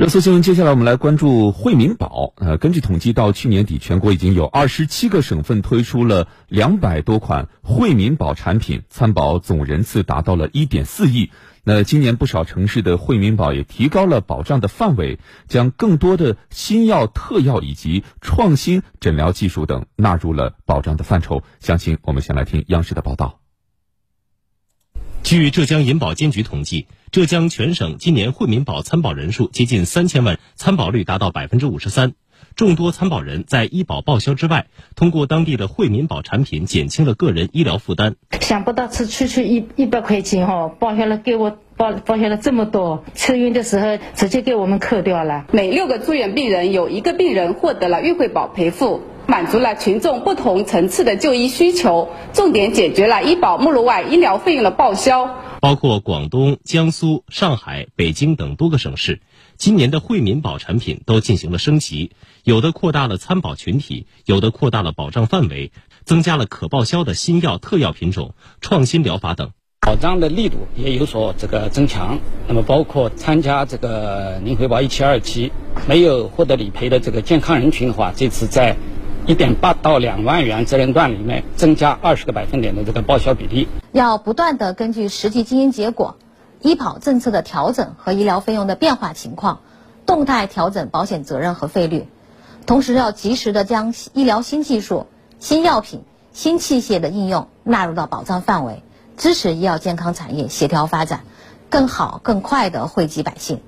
热搜新闻，接下来我们来关注惠民保。呃，根据统计，到去年底，全国已经有二十七个省份推出了两百多款惠民保产品，参保总人次达到了一点四亿。那今年不少城市的惠民保也提高了保障的范围，将更多的新药、特药以及创新诊疗技术等纳入了保障的范畴。详情，我们先来听央视的报道。据浙江银保监局统计。浙江全省今年惠民保参保人数接近三千万，参保率达到百分之五十三。众多参保人在医保报销之外，通过当地的惠民保产品减轻了个人医疗负担。想不到吃区区一一百块钱哦，报销了给我报报销了这么多，出院的时候直接给我们扣掉了。每六个住院病人有一个病人获得了预惠保赔付，满足了群众不同层次的就医需求，重点解决了医保目录外医疗费用的报销。包括广东、江苏、上海、北京等多个省市，今年的惠民保产品都进行了升级，有的扩大了参保群体，有的扩大了保障范围，增加了可报销的新药、特药品种、创新疗法等，保障的力度也有所这个增强。那么，包括参加这个零回报一期、二期没有获得理赔的这个健康人群的话，这次在。一点八到两万元责任段里面增加二十个百分点的这个报销比例，要不断的根据实际经营结果、医保政策的调整和医疗费用的变化情况，动态调整保险责任和费率，同时要及时的将医疗新技术、新药品、新器械的应用纳入到保障范围，支持医药健康产业协调发展，更好更快的惠及百姓。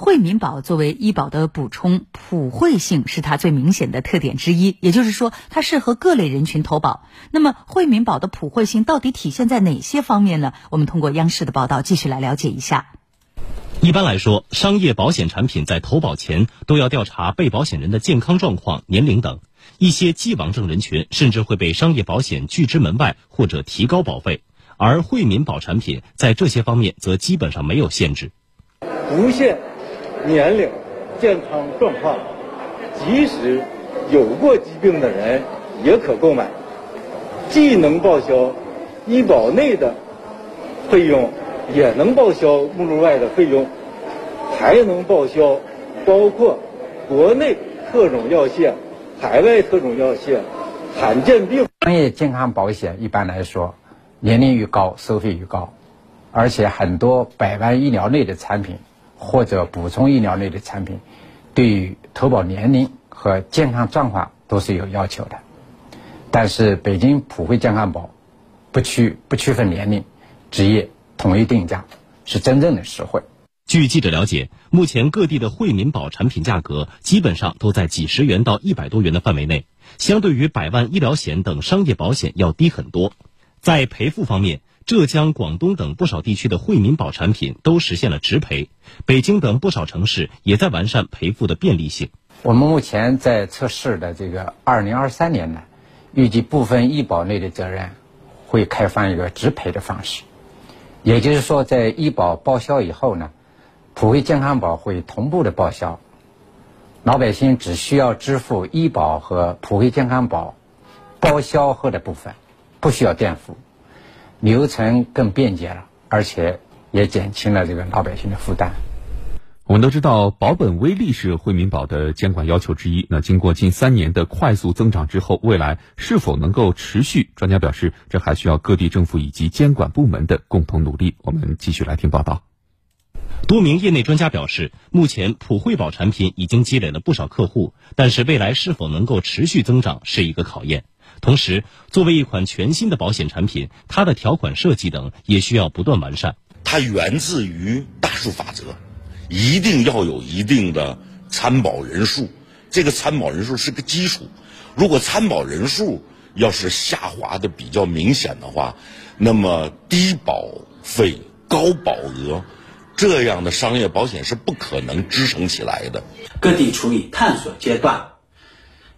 惠民保作为医保的补充，普惠性是它最明显的特点之一。也就是说，它适合各类人群投保。那么，惠民保的普惠性到底体现在哪些方面呢？我们通过央视的报道继续来了解一下。一般来说，商业保险产品在投保前都要调查被保险人的健康状况、年龄等。一些既往症人群甚至会被商业保险拒之门外或者提高保费，而惠民保产品在这些方面则基本上没有限制，不限。年龄、健康状况，即使有过疾病的人也可购买，既能报销医保内的费用，也能报销目录外的费用，还能报销包括国内特种药械、海外特种药械、罕见病。商业健康保险一般来说，年龄越高，收费越高，而且很多百万医疗类的产品。或者补充医疗类的产品，对于投保年龄和健康状况都是有要求的。但是北京普惠健康保不区不区分年龄、职业，统一定价，是真正的实惠。据记者了解，目前各地的惠民保产品价格基本上都在几十元到一百多元的范围内，相对于百万医疗险等商业保险要低很多。在赔付方面，浙江、广东等不少地区的惠民保产品都实现了直赔，北京等不少城市也在完善赔付的便利性。我们目前在测试的这个二零二三年呢，预计部分医保类的责任会开放一个直赔的方式，也就是说，在医保报销以后呢，普惠健康保会同步的报销，老百姓只需要支付医保和普惠健康保报销后的部分。不需要垫付，流程更便捷了，而且也减轻了这个老百姓的负担。我们都知道，保本微利是惠民保的监管要求之一。那经过近三年的快速增长之后，未来是否能够持续？专家表示，这还需要各地政府以及监管部门的共同努力。我们继续来听报道。多名业内专家表示，目前普惠保产品已经积累了不少客户，但是未来是否能够持续增长是一个考验。同时，作为一款全新的保险产品，它的条款设计等也需要不断完善。它源自于大数法则，一定要有一定的参保人数，这个参保人数是个基础。如果参保人数要是下滑的比较明显的话，那么低保费高保额这样的商业保险是不可能支撑起来的。各地处于探索阶段。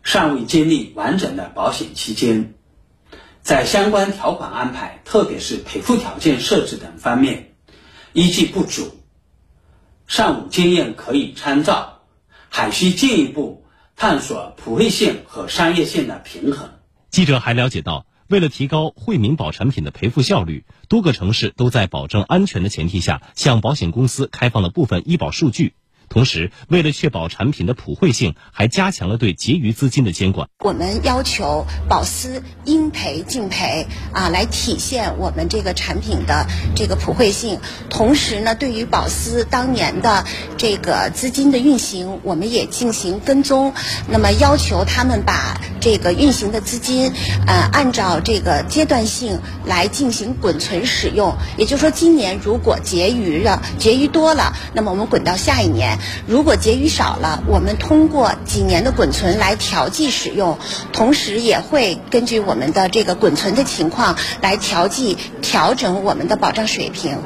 尚未建立完整的保险期间，在相关条款安排，特别是赔付条件设置等方面，依据不足，尚无经验可以参照，还需进一步探索普惠性和商业性的平衡。记者还了解到，为了提高惠民保产品的赔付效率，多个城市都在保证安全的前提下，向保险公司开放了部分医保数据。同时，为了确保产品的普惠性，还加强了对结余资金的监管。我们要求保司应赔尽赔啊，来体现我们这个产品的这个普惠性。同时呢，对于保司当年的这个资金的运行，我们也进行跟踪。那么要求他们把这个运行的资金，呃，按照这个阶段性来进行滚存使用。也就是说，今年如果结余了，结余多了，那么我们滚到下一年。如果结余少了，我们通过几年的滚存来调剂使用，同时也会根据我们的这个滚存的情况来调剂调整我们的保障水平。